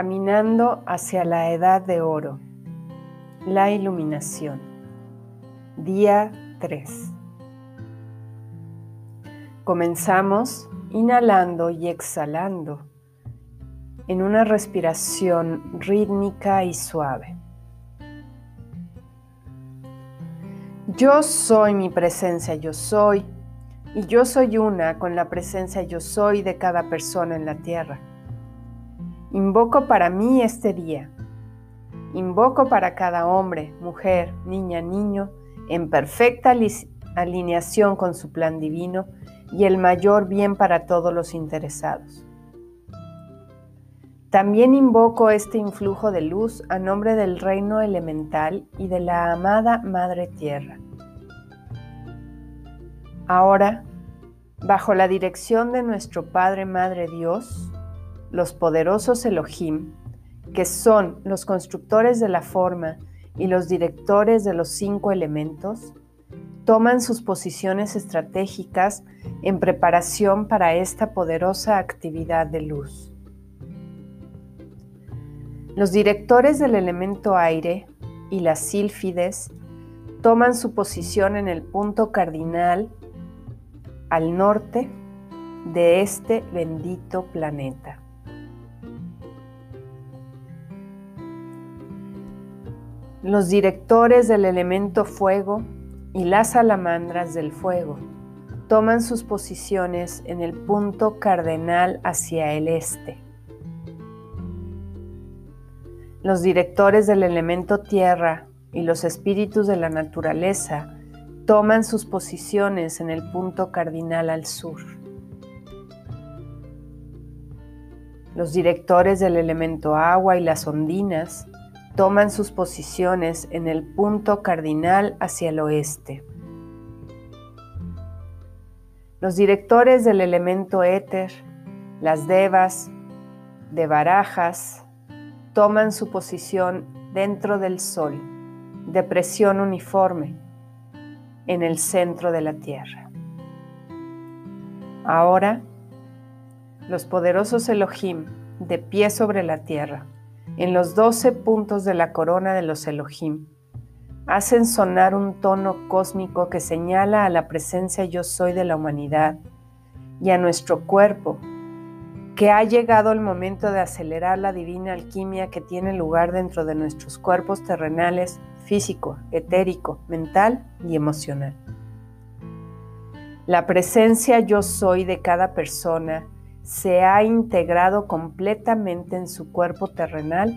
Caminando hacia la edad de oro. La iluminación. Día 3. Comenzamos inhalando y exhalando en una respiración rítmica y suave. Yo soy mi presencia, yo soy, y yo soy una con la presencia yo soy de cada persona en la tierra. Invoco para mí este día. Invoco para cada hombre, mujer, niña, niño, en perfecta alineación con su plan divino y el mayor bien para todos los interesados. También invoco este influjo de luz a nombre del reino elemental y de la amada Madre Tierra. Ahora, bajo la dirección de nuestro Padre Madre Dios, los poderosos Elohim, que son los constructores de la forma y los directores de los cinco elementos, toman sus posiciones estratégicas en preparación para esta poderosa actividad de luz. Los directores del elemento aire y las sílfides toman su posición en el punto cardinal al norte de este bendito planeta. Los directores del elemento fuego y las salamandras del fuego toman sus posiciones en el punto cardenal hacia el este. Los directores del elemento tierra y los espíritus de la naturaleza toman sus posiciones en el punto cardinal al sur. Los directores del elemento agua y las ondinas toman sus posiciones en el punto cardinal hacia el oeste. Los directores del elemento éter, las devas, de barajas, toman su posición dentro del sol, de presión uniforme, en el centro de la Tierra. Ahora, los poderosos Elohim, de pie sobre la Tierra, en los doce puntos de la corona de los Elohim, hacen sonar un tono cósmico que señala a la presencia yo soy de la humanidad y a nuestro cuerpo, que ha llegado el momento de acelerar la divina alquimia que tiene lugar dentro de nuestros cuerpos terrenales, físico, etérico, mental y emocional. La presencia yo soy de cada persona se ha integrado completamente en su cuerpo terrenal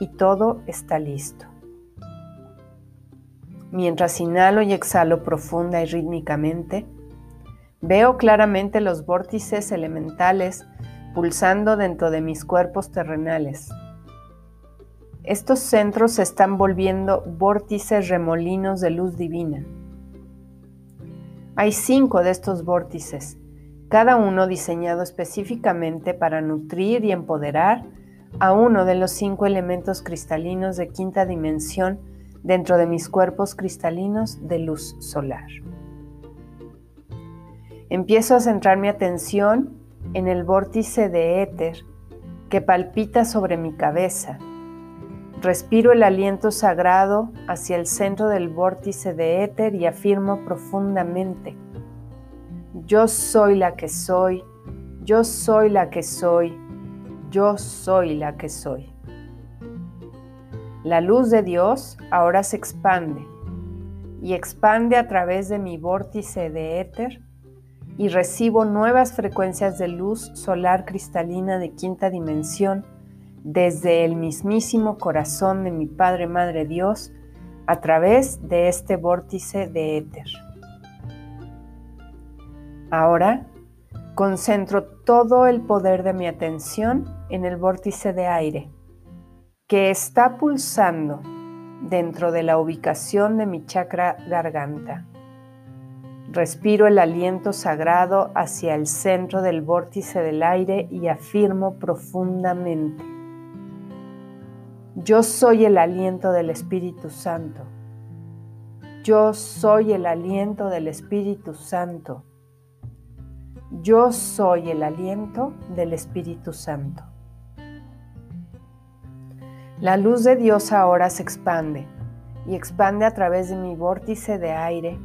y todo está listo. Mientras inhalo y exhalo profunda y rítmicamente, veo claramente los vórtices elementales pulsando dentro de mis cuerpos terrenales. Estos centros se están volviendo vórtices remolinos de luz divina. Hay cinco de estos vórtices cada uno diseñado específicamente para nutrir y empoderar a uno de los cinco elementos cristalinos de quinta dimensión dentro de mis cuerpos cristalinos de luz solar. Empiezo a centrar mi atención en el vórtice de éter que palpita sobre mi cabeza. Respiro el aliento sagrado hacia el centro del vórtice de éter y afirmo profundamente yo soy la que soy, yo soy la que soy, yo soy la que soy. La luz de Dios ahora se expande y expande a través de mi vórtice de éter y recibo nuevas frecuencias de luz solar cristalina de quinta dimensión desde el mismísimo corazón de mi Padre Madre Dios a través de este vórtice de éter. Ahora concentro todo el poder de mi atención en el vórtice de aire que está pulsando dentro de la ubicación de mi chakra garganta. Respiro el aliento sagrado hacia el centro del vórtice del aire y afirmo profundamente. Yo soy el aliento del Espíritu Santo. Yo soy el aliento del Espíritu Santo. Yo soy el aliento del Espíritu Santo. La luz de Dios ahora se expande y expande a través de mi vórtice de aire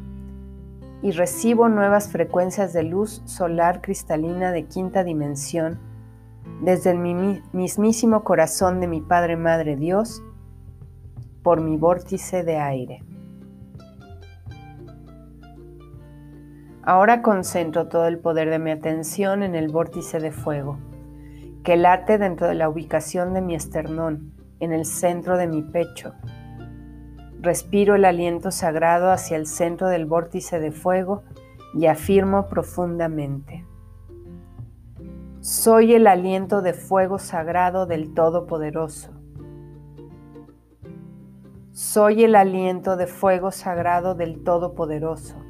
y recibo nuevas frecuencias de luz solar cristalina de quinta dimensión desde el mismísimo corazón de mi Padre Madre Dios por mi vórtice de aire. Ahora concentro todo el poder de mi atención en el vórtice de fuego, que late dentro de la ubicación de mi esternón en el centro de mi pecho. Respiro el aliento sagrado hacia el centro del vórtice de fuego y afirmo profundamente. Soy el aliento de fuego sagrado del Todopoderoso. Soy el aliento de fuego sagrado del Todopoderoso.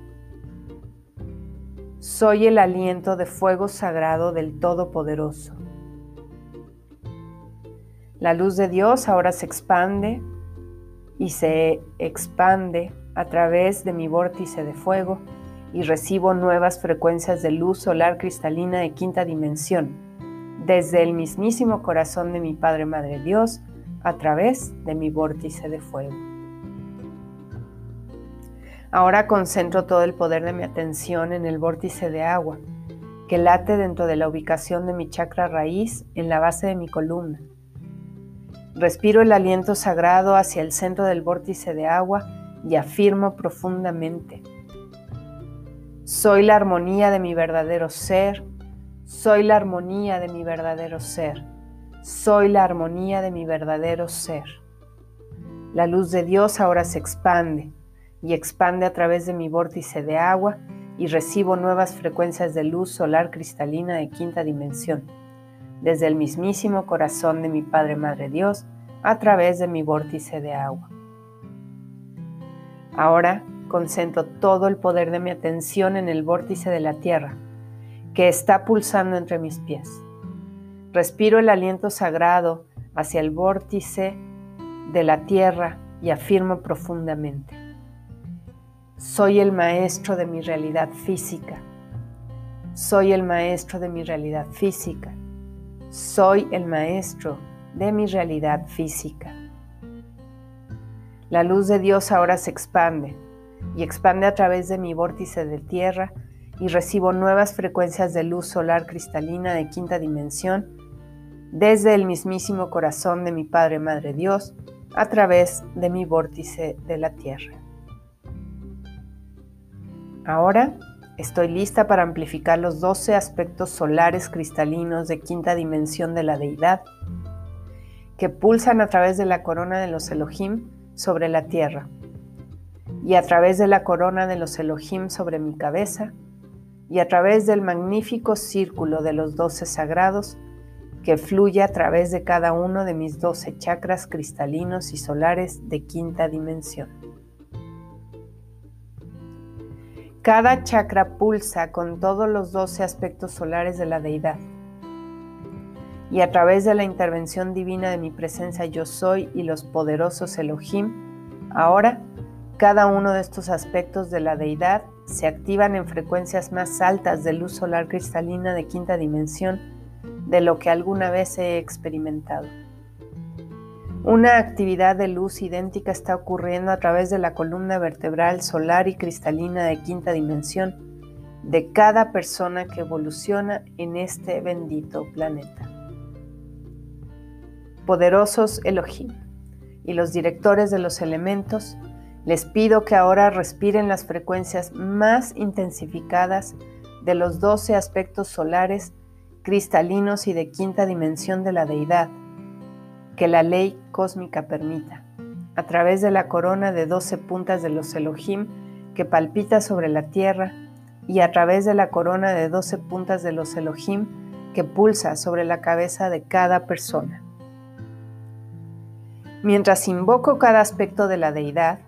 Soy el aliento de fuego sagrado del Todopoderoso. La luz de Dios ahora se expande y se expande a través de mi vórtice de fuego y recibo nuevas frecuencias de luz solar cristalina de quinta dimensión desde el mismísimo corazón de mi Padre Madre Dios a través de mi vórtice de fuego. Ahora concentro todo el poder de mi atención en el vórtice de agua que late dentro de la ubicación de mi chakra raíz en la base de mi columna Respiro el aliento sagrado hacia el centro del vórtice de agua y afirmo profundamente. Soy la armonía de mi verdadero ser. Soy la armonía de mi verdadero ser. Soy la armonía de mi verdadero ser. La luz de Dios ahora se expande y expande a través de mi vórtice de agua y recibo nuevas frecuencias de luz solar cristalina de quinta dimensión desde el mismísimo corazón de mi Padre Madre Dios a través de mi vórtice de agua. Ahora concentro todo el poder de mi atención en el vórtice de la tierra, que está pulsando entre mis pies. Respiro el aliento sagrado hacia el vórtice de la tierra y afirmo profundamente. Soy el maestro de mi realidad física. Soy el maestro de mi realidad física. Soy el maestro de mi realidad física. La luz de Dios ahora se expande y expande a través de mi vórtice de tierra y recibo nuevas frecuencias de luz solar cristalina de quinta dimensión desde el mismísimo corazón de mi Padre Madre Dios a través de mi vórtice de la tierra. Ahora Estoy lista para amplificar los 12 aspectos solares cristalinos de quinta dimensión de la deidad que pulsan a través de la corona de los Elohim sobre la tierra y a través de la corona de los Elohim sobre mi cabeza y a través del magnífico círculo de los 12 sagrados que fluye a través de cada uno de mis 12 chakras cristalinos y solares de quinta dimensión. Cada chakra pulsa con todos los doce aspectos solares de la deidad. Y a través de la intervención divina de mi presencia yo soy y los poderosos Elohim, ahora cada uno de estos aspectos de la deidad se activan en frecuencias más altas de luz solar cristalina de quinta dimensión de lo que alguna vez he experimentado. Una actividad de luz idéntica está ocurriendo a través de la columna vertebral solar y cristalina de quinta dimensión de cada persona que evoluciona en este bendito planeta. Poderosos Elohim y los directores de los elementos, les pido que ahora respiren las frecuencias más intensificadas de los 12 aspectos solares, cristalinos y de quinta dimensión de la deidad que la ley cósmica permita, a través de la corona de doce puntas de los Elohim que palpita sobre la tierra y a través de la corona de doce puntas de los Elohim que pulsa sobre la cabeza de cada persona. Mientras invoco cada aspecto de la deidad,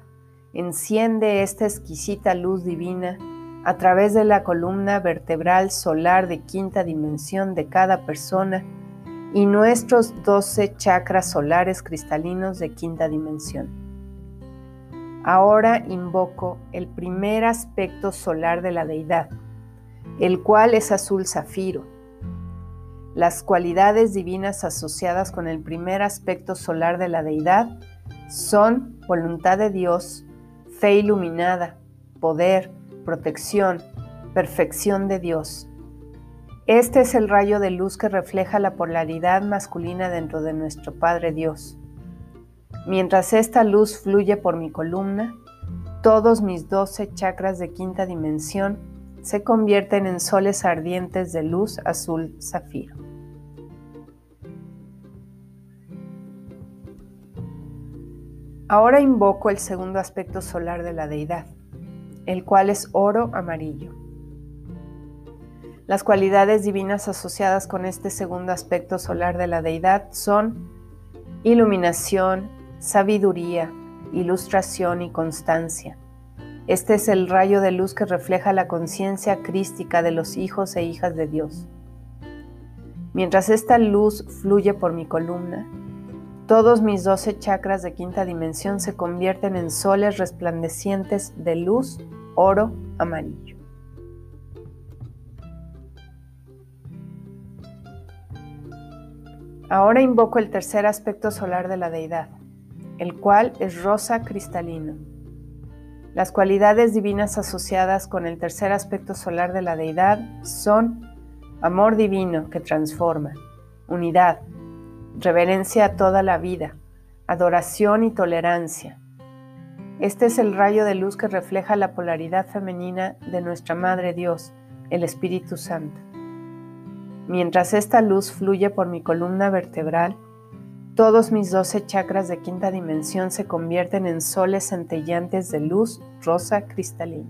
enciende esta exquisita luz divina a través de la columna vertebral solar de quinta dimensión de cada persona y nuestros 12 chakras solares cristalinos de quinta dimensión. Ahora invoco el primer aspecto solar de la deidad, el cual es azul zafiro. Las cualidades divinas asociadas con el primer aspecto solar de la deidad son voluntad de Dios, fe iluminada, poder, protección, perfección de Dios. Este es el rayo de luz que refleja la polaridad masculina dentro de nuestro Padre Dios. Mientras esta luz fluye por mi columna, todos mis doce chakras de quinta dimensión se convierten en soles ardientes de luz azul zafiro. Ahora invoco el segundo aspecto solar de la deidad, el cual es oro amarillo. Las cualidades divinas asociadas con este segundo aspecto solar de la deidad son iluminación, sabiduría, ilustración y constancia. Este es el rayo de luz que refleja la conciencia crística de los hijos e hijas de Dios. Mientras esta luz fluye por mi columna, todos mis doce chakras de quinta dimensión se convierten en soles resplandecientes de luz, oro, amarillo. Ahora invoco el tercer aspecto solar de la deidad, el cual es rosa cristalino. Las cualidades divinas asociadas con el tercer aspecto solar de la deidad son amor divino que transforma, unidad, reverencia a toda la vida, adoración y tolerancia. Este es el rayo de luz que refleja la polaridad femenina de nuestra Madre Dios, el Espíritu Santo. Mientras esta luz fluye por mi columna vertebral, todos mis doce chakras de quinta dimensión se convierten en soles centellantes de luz rosa cristalina.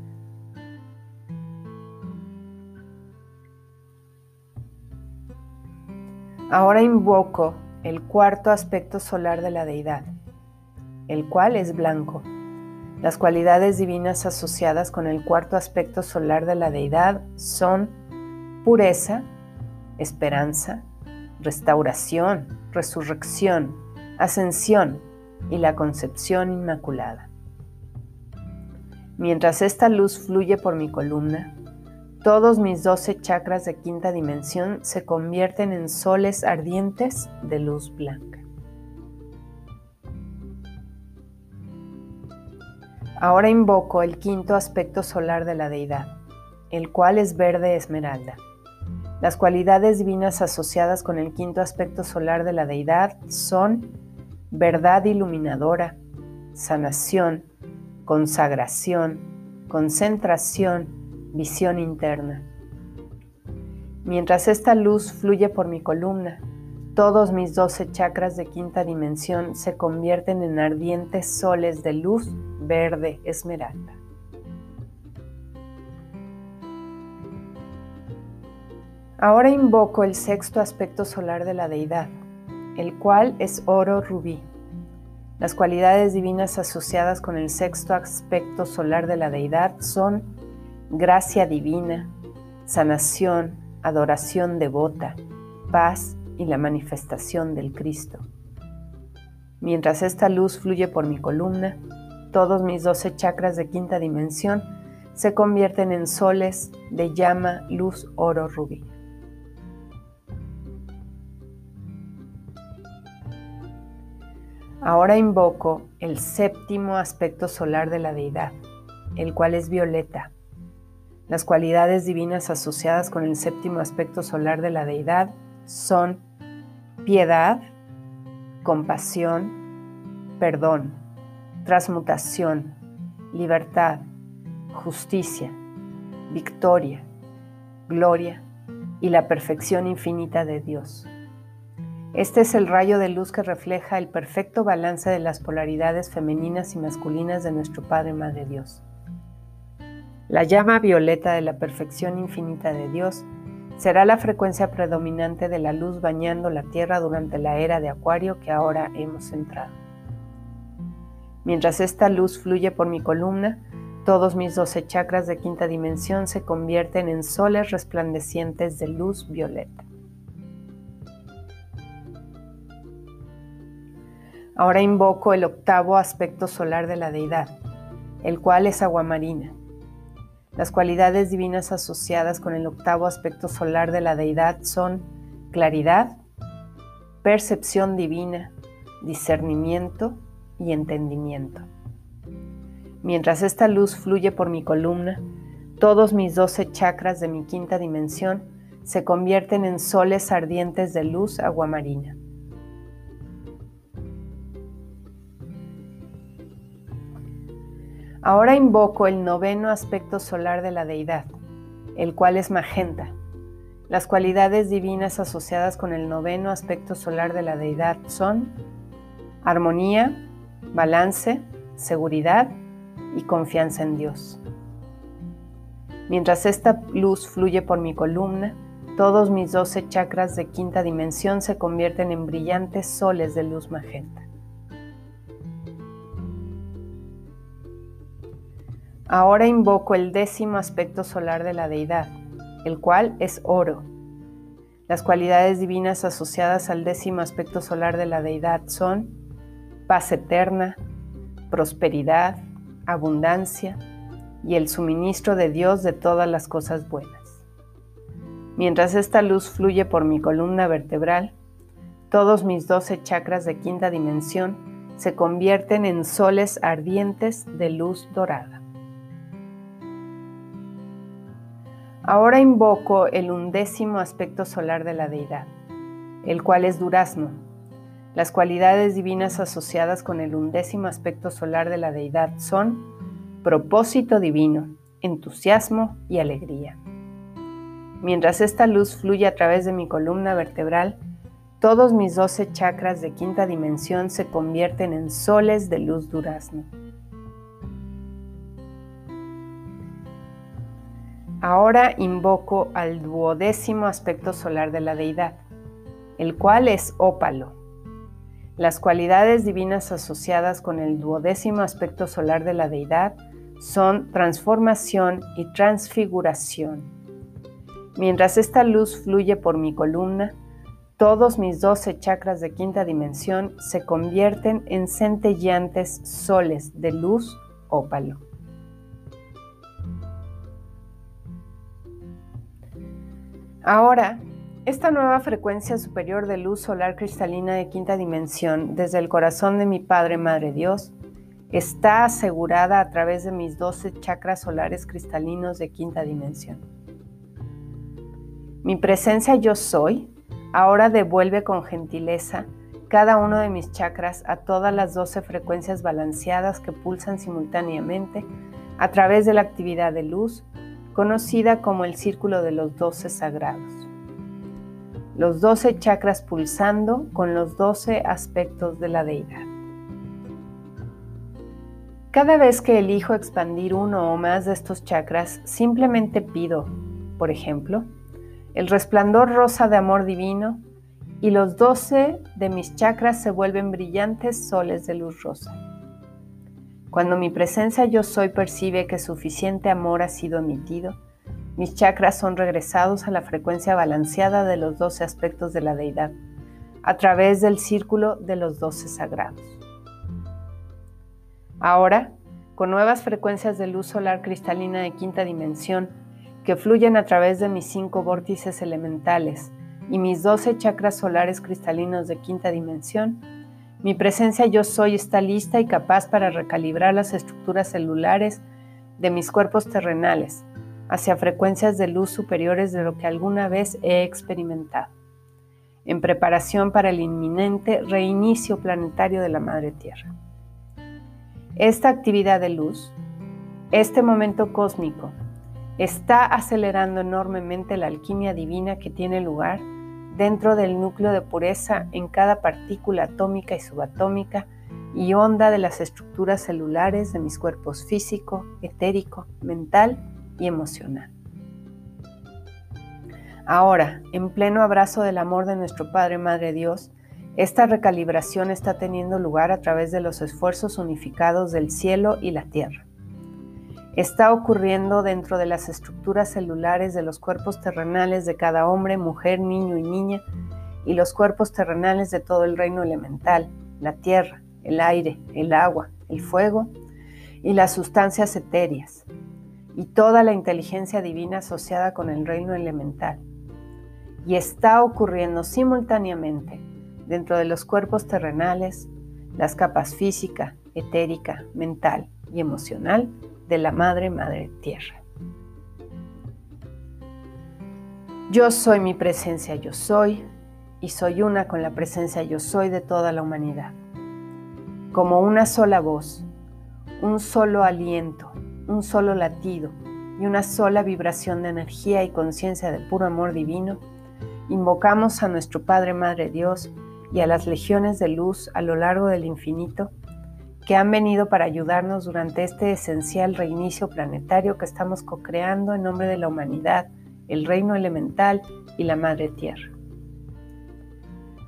Ahora invoco el cuarto aspecto solar de la deidad, el cual es blanco. Las cualidades divinas asociadas con el cuarto aspecto solar de la deidad son pureza, esperanza, restauración, resurrección, ascensión y la concepción inmaculada. Mientras esta luz fluye por mi columna, todos mis doce chakras de quinta dimensión se convierten en soles ardientes de luz blanca. Ahora invoco el quinto aspecto solar de la deidad, el cual es verde esmeralda. Las cualidades divinas asociadas con el quinto aspecto solar de la deidad son verdad iluminadora, sanación, consagración, concentración, visión interna. Mientras esta luz fluye por mi columna, todos mis doce chakras de quinta dimensión se convierten en ardientes soles de luz verde esmeralda. Ahora invoco el sexto aspecto solar de la deidad, el cual es oro rubí. Las cualidades divinas asociadas con el sexto aspecto solar de la deidad son gracia divina, sanación, adoración devota, paz y la manifestación del Cristo. Mientras esta luz fluye por mi columna, todos mis doce chakras de quinta dimensión se convierten en soles de llama luz oro rubí. Ahora invoco el séptimo aspecto solar de la deidad, el cual es violeta. Las cualidades divinas asociadas con el séptimo aspecto solar de la deidad son piedad, compasión, perdón, transmutación, libertad, justicia, victoria, gloria y la perfección infinita de Dios. Este es el rayo de luz que refleja el perfecto balance de las polaridades femeninas y masculinas de nuestro Padre Madre Dios. La llama violeta de la perfección infinita de Dios será la frecuencia predominante de la luz bañando la Tierra durante la era de Acuario que ahora hemos entrado. Mientras esta luz fluye por mi columna, todos mis doce chakras de quinta dimensión se convierten en soles resplandecientes de luz violeta. Ahora invoco el octavo aspecto solar de la deidad, el cual es agua marina. Las cualidades divinas asociadas con el octavo aspecto solar de la deidad son claridad, percepción divina, discernimiento y entendimiento. Mientras esta luz fluye por mi columna, todos mis doce chakras de mi quinta dimensión se convierten en soles ardientes de luz aguamarina. Ahora invoco el noveno aspecto solar de la deidad, el cual es magenta. Las cualidades divinas asociadas con el noveno aspecto solar de la deidad son armonía, balance, seguridad y confianza en Dios. Mientras esta luz fluye por mi columna, todos mis doce chakras de quinta dimensión se convierten en brillantes soles de luz magenta. Ahora invoco el décimo aspecto solar de la deidad, el cual es oro. Las cualidades divinas asociadas al décimo aspecto solar de la deidad son paz eterna, prosperidad, abundancia y el suministro de Dios de todas las cosas buenas. Mientras esta luz fluye por mi columna vertebral, todos mis doce chakras de quinta dimensión se convierten en soles ardientes de luz dorada. Ahora invoco el undécimo aspecto solar de la deidad, el cual es durazno. Las cualidades divinas asociadas con el undécimo aspecto solar de la deidad son propósito divino, entusiasmo y alegría. Mientras esta luz fluye a través de mi columna vertebral, todos mis doce chakras de quinta dimensión se convierten en soles de luz durazno. Ahora invoco al duodécimo aspecto solar de la deidad, el cual es ópalo. Las cualidades divinas asociadas con el duodécimo aspecto solar de la deidad son transformación y transfiguración. Mientras esta luz fluye por mi columna, todos mis doce chakras de quinta dimensión se convierten en centelleantes soles de luz ópalo. Ahora, esta nueva frecuencia superior de luz solar cristalina de quinta dimensión desde el corazón de mi Padre Madre Dios está asegurada a través de mis 12 chakras solares cristalinos de quinta dimensión. Mi presencia yo soy ahora devuelve con gentileza cada uno de mis chakras a todas las 12 frecuencias balanceadas que pulsan simultáneamente a través de la actividad de luz conocida como el Círculo de los Doce Sagrados. Los doce chakras pulsando con los doce aspectos de la deidad. Cada vez que elijo expandir uno o más de estos chakras, simplemente pido, por ejemplo, el resplandor rosa de amor divino y los doce de mis chakras se vuelven brillantes soles de luz rosa. Cuando mi presencia yo soy percibe que suficiente amor ha sido emitido, mis chakras son regresados a la frecuencia balanceada de los doce aspectos de la deidad, a través del círculo de los doce sagrados. Ahora, con nuevas frecuencias de luz solar cristalina de quinta dimensión que fluyen a través de mis cinco vórtices elementales y mis doce chakras solares cristalinos de quinta dimensión, mi presencia yo soy está lista y capaz para recalibrar las estructuras celulares de mis cuerpos terrenales hacia frecuencias de luz superiores de lo que alguna vez he experimentado, en preparación para el inminente reinicio planetario de la Madre Tierra. Esta actividad de luz, este momento cósmico, está acelerando enormemente la alquimia divina que tiene lugar dentro del núcleo de pureza en cada partícula atómica y subatómica y onda de las estructuras celulares de mis cuerpos físico, etérico, mental y emocional. Ahora, en pleno abrazo del amor de nuestro Padre Madre Dios, esta recalibración está teniendo lugar a través de los esfuerzos unificados del cielo y la tierra está ocurriendo dentro de las estructuras celulares de los cuerpos terrenales de cada hombre, mujer, niño y niña, y los cuerpos terrenales de todo el reino elemental, la tierra, el aire, el agua, el fuego y las sustancias etéreas, y toda la inteligencia divina asociada con el reino elemental. y está ocurriendo simultáneamente dentro de los cuerpos terrenales, las capas física, etérica, mental y emocional de la Madre Madre Tierra. Yo soy mi presencia, yo soy, y soy una con la presencia yo soy de toda la humanidad. Como una sola voz, un solo aliento, un solo latido y una sola vibración de energía y conciencia de puro amor divino, invocamos a nuestro Padre Madre Dios y a las legiones de luz a lo largo del infinito que han venido para ayudarnos durante este esencial reinicio planetario que estamos co-creando en nombre de la humanidad, el reino elemental y la Madre Tierra.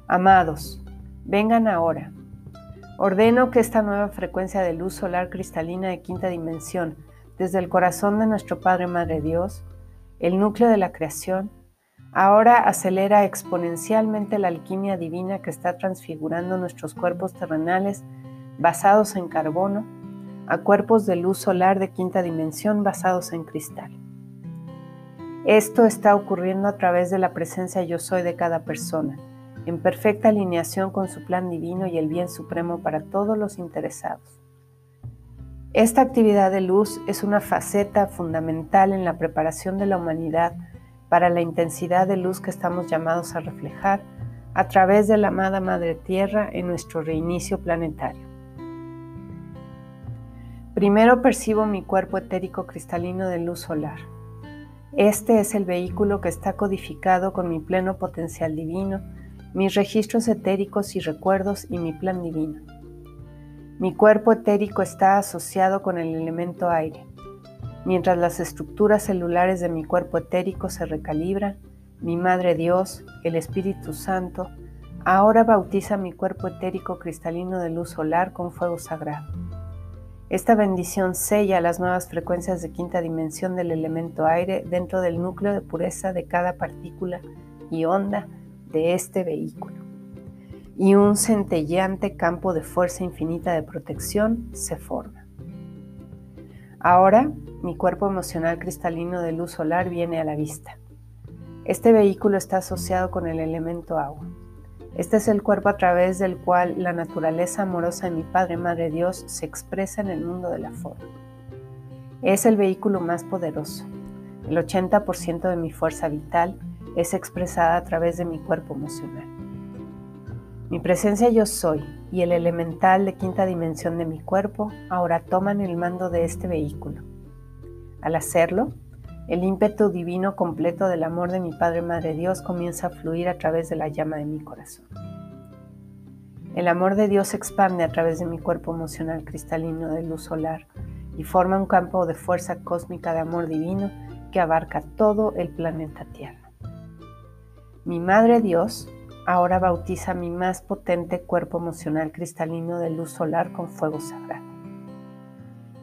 Amados, vengan ahora. Ordeno que esta nueva frecuencia de luz solar cristalina de quinta dimensión, desde el corazón de nuestro Padre Madre Dios, el núcleo de la creación, ahora acelera exponencialmente la alquimia divina que está transfigurando nuestros cuerpos terrenales basados en carbono a cuerpos de luz solar de quinta dimensión basados en cristal. Esto está ocurriendo a través de la presencia yo soy de cada persona en perfecta alineación con su plan divino y el bien supremo para todos los interesados. Esta actividad de luz es una faceta fundamental en la preparación de la humanidad para la intensidad de luz que estamos llamados a reflejar a través de la amada Madre Tierra en nuestro reinicio planetario. Primero percibo mi cuerpo etérico cristalino de luz solar. Este es el vehículo que está codificado con mi pleno potencial divino mis registros etéricos y recuerdos y mi plan divino. Mi cuerpo etérico está asociado con el elemento aire. Mientras las estructuras celulares de mi cuerpo etérico se recalibran, mi Madre Dios, el Espíritu Santo, ahora bautiza mi cuerpo etérico cristalino de luz solar con fuego sagrado. Esta bendición sella las nuevas frecuencias de quinta dimensión del elemento aire dentro del núcleo de pureza de cada partícula y onda de este vehículo y un centelleante campo de fuerza infinita de protección se forma. Ahora mi cuerpo emocional cristalino de luz solar viene a la vista. Este vehículo está asociado con el elemento agua. Este es el cuerpo a través del cual la naturaleza amorosa de mi Padre Madre Dios se expresa en el mundo de la forma. Es el vehículo más poderoso. El 80% de mi fuerza vital es expresada a través de mi cuerpo emocional. Mi presencia yo soy y el elemental de quinta dimensión de mi cuerpo ahora toman el mando de este vehículo. Al hacerlo, el ímpetu divino completo del amor de mi Padre Madre Dios comienza a fluir a través de la llama de mi corazón. El amor de Dios se expande a través de mi cuerpo emocional cristalino de luz solar y forma un campo de fuerza cósmica de amor divino que abarca todo el planeta Tierra. Mi Madre Dios ahora bautiza mi más potente cuerpo emocional cristalino de luz solar con fuego sagrado.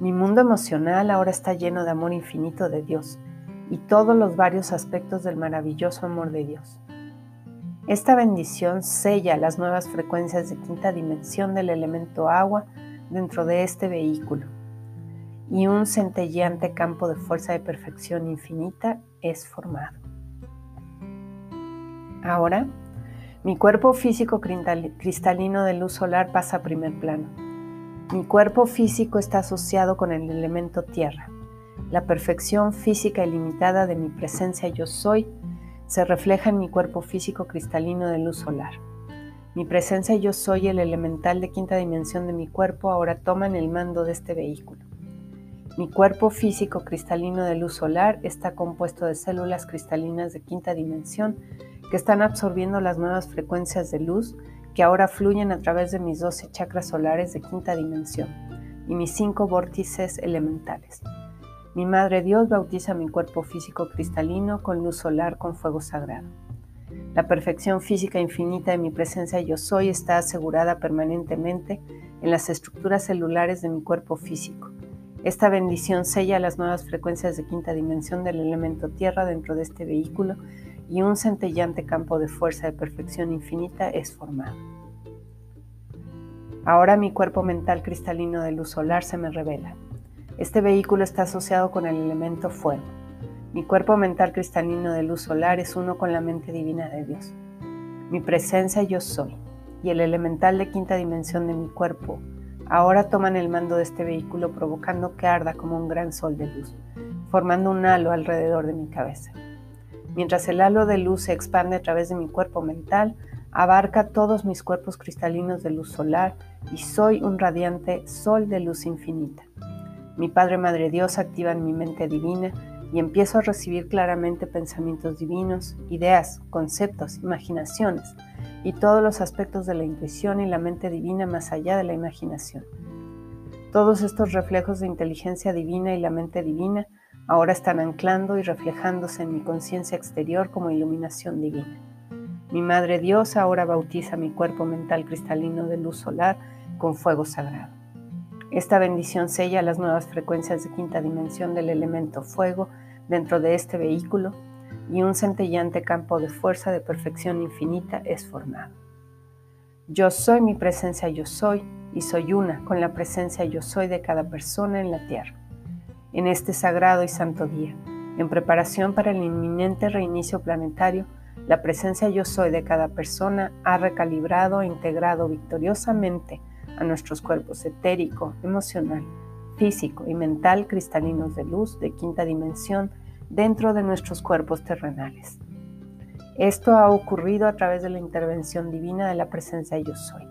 Mi mundo emocional ahora está lleno de amor infinito de Dios y todos los varios aspectos del maravilloso amor de Dios. Esta bendición sella las nuevas frecuencias de quinta dimensión del elemento agua dentro de este vehículo y un centelleante campo de fuerza de perfección infinita es formado. Ahora, mi cuerpo físico cristalino de luz solar pasa a primer plano. Mi cuerpo físico está asociado con el elemento tierra. La perfección física ilimitada de mi presencia yo soy se refleja en mi cuerpo físico cristalino de luz solar. Mi presencia yo soy el elemental de quinta dimensión de mi cuerpo ahora toman el mando de este vehículo. Mi cuerpo físico cristalino de luz solar está compuesto de células cristalinas de quinta dimensión que están absorbiendo las nuevas frecuencias de luz que ahora fluyen a través de mis 12 chakras solares de quinta dimensión y mis cinco vórtices elementales. Mi Madre Dios bautiza mi cuerpo físico cristalino con luz solar con fuego sagrado. La perfección física infinita de mi presencia yo soy está asegurada permanentemente en las estructuras celulares de mi cuerpo físico. Esta bendición sella las nuevas frecuencias de quinta dimensión del elemento tierra dentro de este vehículo y un centellante campo de fuerza de perfección infinita es formado. Ahora mi cuerpo mental cristalino de luz solar se me revela. Este vehículo está asociado con el elemento fuego. Mi cuerpo mental cristalino de luz solar es uno con la mente divina de Dios. Mi presencia yo soy y el elemental de quinta dimensión de mi cuerpo ahora toman el mando de este vehículo provocando que arda como un gran sol de luz, formando un halo alrededor de mi cabeza. Mientras el halo de luz se expande a través de mi cuerpo mental, abarca todos mis cuerpos cristalinos de luz solar y soy un radiante sol de luz infinita. Mi Padre Madre Dios activa en mi mente divina y empiezo a recibir claramente pensamientos divinos, ideas, conceptos, imaginaciones y todos los aspectos de la intuición y la mente divina más allá de la imaginación. Todos estos reflejos de inteligencia divina y la mente divina ahora están anclando y reflejándose en mi conciencia exterior como iluminación divina. Mi Madre Dios ahora bautiza mi cuerpo mental cristalino de luz solar con fuego sagrado. Esta bendición sella las nuevas frecuencias de quinta dimensión del elemento fuego dentro de este vehículo y un centellante campo de fuerza de perfección infinita es formado. Yo soy mi presencia, yo soy, y soy una con la presencia yo soy de cada persona en la tierra. En este sagrado y santo día, en preparación para el inminente reinicio planetario, la presencia yo soy de cada persona ha recalibrado e integrado victoriosamente a nuestros cuerpos etérico, emocional, físico y mental cristalinos de luz de quinta dimensión dentro de nuestros cuerpos terrenales. Esto ha ocurrido a través de la intervención divina de la presencia yo soy,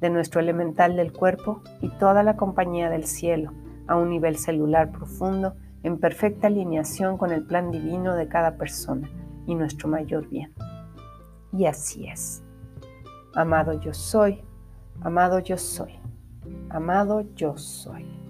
de nuestro elemental del cuerpo y toda la compañía del cielo a un nivel celular profundo en perfecta alineación con el plan divino de cada persona y nuestro mayor bien. Y así es. Amado yo soy, amado yo soy, amado yo soy.